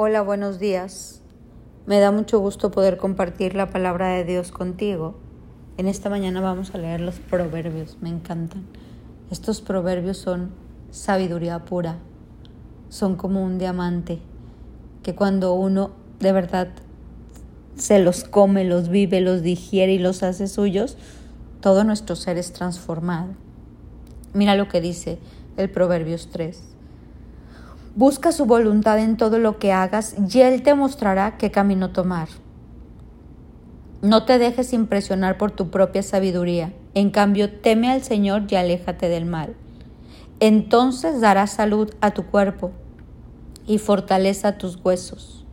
Hola, buenos días. Me da mucho gusto poder compartir la palabra de Dios contigo. En esta mañana vamos a leer los proverbios, me encantan. Estos proverbios son sabiduría pura, son como un diamante que cuando uno de verdad se los come, los vive, los digiere y los hace suyos, todo nuestro ser es transformado. Mira lo que dice el Proverbios 3. Busca su voluntad en todo lo que hagas y Él te mostrará qué camino tomar. No te dejes impresionar por tu propia sabiduría. En cambio, teme al Señor y aléjate del mal. Entonces dará salud a tu cuerpo y fortaleza a tus huesos.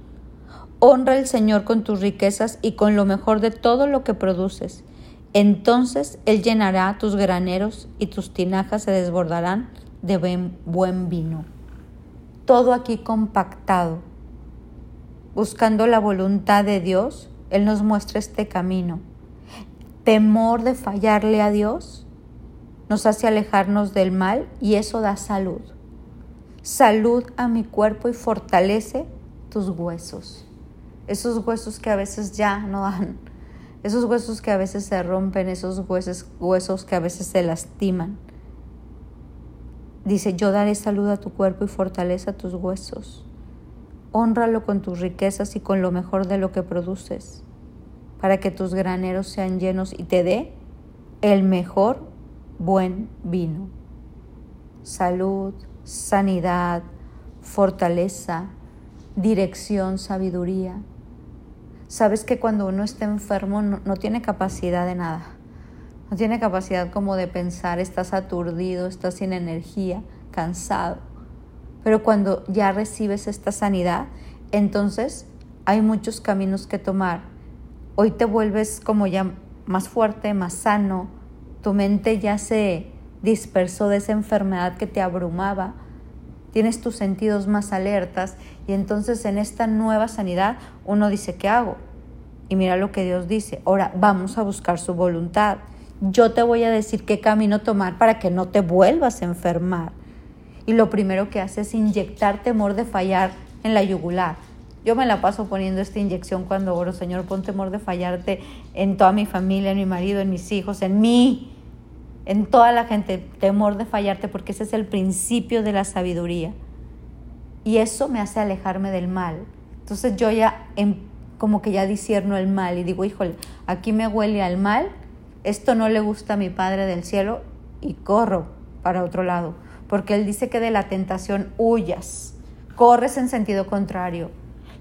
Honra al Señor con tus riquezas y con lo mejor de todo lo que produces. Entonces Él llenará tus graneros y tus tinajas se desbordarán de buen vino todo aquí compactado. Buscando la voluntad de Dios, Él nos muestra este camino. Temor de fallarle a Dios nos hace alejarnos del mal y eso da salud. Salud a mi cuerpo y fortalece tus huesos. Esos huesos que a veces ya no dan. Esos huesos que a veces se rompen, esos huesos, huesos que a veces se lastiman. Dice, yo daré salud a tu cuerpo y fortaleza a tus huesos. Honralo con tus riquezas y con lo mejor de lo que produces, para que tus graneros sean llenos y te dé el mejor buen vino. Salud, sanidad, fortaleza, dirección, sabiduría. Sabes que cuando uno está enfermo no, no tiene capacidad de nada tiene capacidad como de pensar, estás aturdido, estás sin energía, cansado. Pero cuando ya recibes esta sanidad, entonces hay muchos caminos que tomar. Hoy te vuelves como ya más fuerte, más sano, tu mente ya se dispersó de esa enfermedad que te abrumaba, tienes tus sentidos más alertas y entonces en esta nueva sanidad uno dice, ¿qué hago? Y mira lo que Dios dice, ahora vamos a buscar su voluntad yo te voy a decir qué camino tomar para que no te vuelvas a enfermar. Y lo primero que hace es inyectar temor de fallar en la yugular. Yo me la paso poniendo esta inyección cuando oro, Señor, pon temor de fallarte en toda mi familia, en mi marido, en mis hijos, en mí, en toda la gente, temor de fallarte, porque ese es el principio de la sabiduría. Y eso me hace alejarme del mal. Entonces yo ya em, como que ya disierno el mal y digo, híjole, aquí me huele al mal, esto no le gusta a mi Padre del cielo y corro para otro lado, porque Él dice que de la tentación huyas, corres en sentido contrario.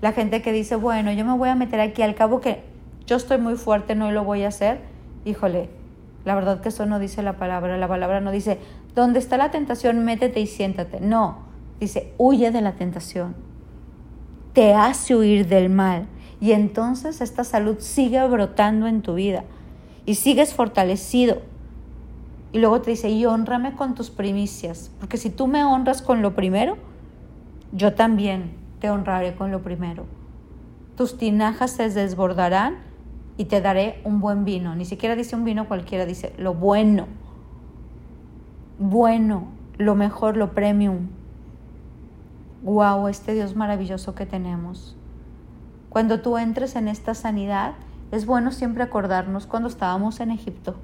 La gente que dice, bueno, yo me voy a meter aquí, al cabo que yo estoy muy fuerte, no lo voy a hacer, híjole, la verdad que eso no dice la palabra, la palabra no dice, donde está la tentación, métete y siéntate, no, dice, huye de la tentación, te hace huir del mal y entonces esta salud sigue brotando en tu vida y sigues fortalecido. Y luego te dice, y honrame con tus primicias, porque si tú me honras con lo primero, yo también te honraré con lo primero. Tus tinajas se desbordarán y te daré un buen vino. Ni siquiera dice un vino cualquiera, dice lo bueno. Bueno, lo mejor, lo premium. Wow, este Dios maravilloso que tenemos. Cuando tú entres en esta sanidad, es bueno siempre acordarnos cuando estábamos en Egipto.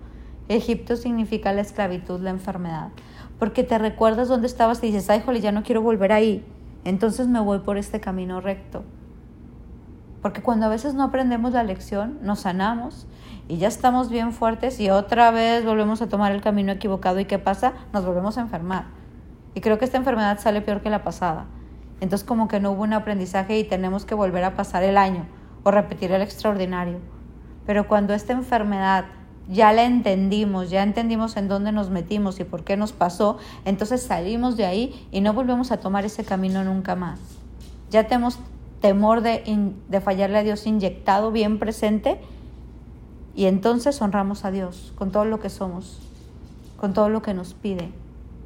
Egipto significa la esclavitud, la enfermedad. Porque te recuerdas dónde estabas y dices, ay, jole, ya no quiero volver ahí. Entonces me voy por este camino recto. Porque cuando a veces no aprendemos la lección, nos sanamos y ya estamos bien fuertes y otra vez volvemos a tomar el camino equivocado. ¿Y qué pasa? Nos volvemos a enfermar. Y creo que esta enfermedad sale peor que la pasada. Entonces como que no hubo un aprendizaje y tenemos que volver a pasar el año o repetir el extraordinario. Pero cuando esta enfermedad ya la entendimos, ya entendimos en dónde nos metimos y por qué nos pasó, entonces salimos de ahí y no volvemos a tomar ese camino nunca más. Ya tenemos temor de, de fallarle a Dios inyectado bien presente y entonces honramos a Dios con todo lo que somos, con todo lo que nos pide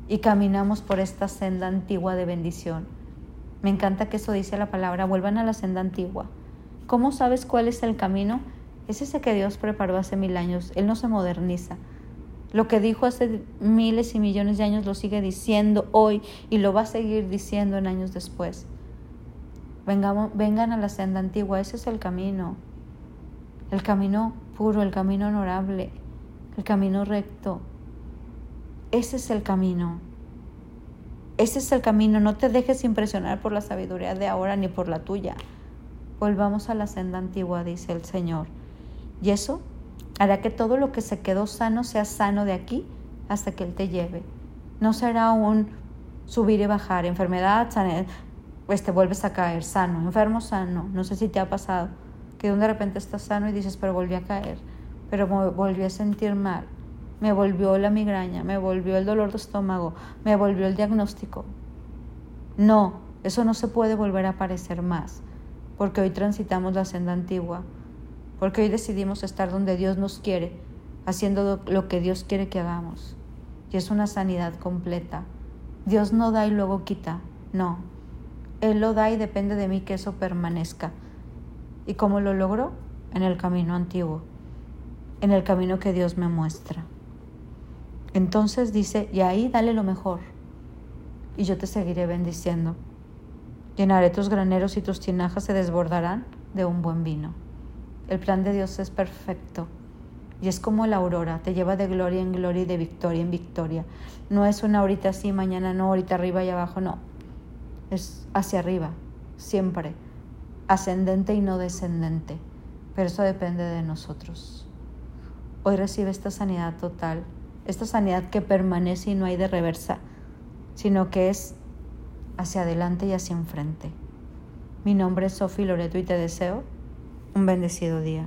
y caminamos por esta senda antigua de bendición. Me encanta que eso dice la palabra, vuelvan a la senda antigua. ¿Cómo sabes cuál es el camino? Es ese que Dios preparó hace mil años. Él no se moderniza. Lo que dijo hace miles y millones de años lo sigue diciendo hoy y lo va a seguir diciendo en años después. Vengamos, vengan a la senda antigua, ese es el camino. El camino puro, el camino honorable, el camino recto. Ese es el camino. Ese es el camino. No te dejes impresionar por la sabiduría de ahora ni por la tuya. Volvamos a la senda antigua, dice el Señor. Y eso hará que todo lo que se quedó sano sea sano de aquí hasta que Él te lleve. No será un subir y bajar, enfermedad, pues te vuelves a caer, sano, enfermo, sano. No sé si te ha pasado que de repente estás sano y dices, pero volví a caer, pero me volví a sentir mal, me volvió la migraña, me volvió el dolor de estómago, me volvió el diagnóstico. No, eso no se puede volver a aparecer más, porque hoy transitamos la senda antigua, porque hoy decidimos estar donde Dios nos quiere, haciendo lo que Dios quiere que hagamos. Y es una sanidad completa. Dios no da y luego quita, no. Él lo da y depende de mí que eso permanezca. ¿Y cómo lo logro? En el camino antiguo, en el camino que Dios me muestra. Entonces dice, y ahí dale lo mejor, y yo te seguiré bendiciendo. Llenaré tus graneros y tus tinajas se desbordarán de un buen vino. El plan de Dios es perfecto y es como la aurora, te lleva de gloria en gloria y de victoria en victoria. No es una ahorita así, mañana no, ahorita arriba y abajo, no. Es hacia arriba, siempre ascendente y no descendente, pero eso depende de nosotros. Hoy recibe esta sanidad total, esta sanidad que permanece y no hay de reversa, sino que es hacia adelante y hacia enfrente. Mi nombre es Sofi Loreto y te deseo un bendecido día.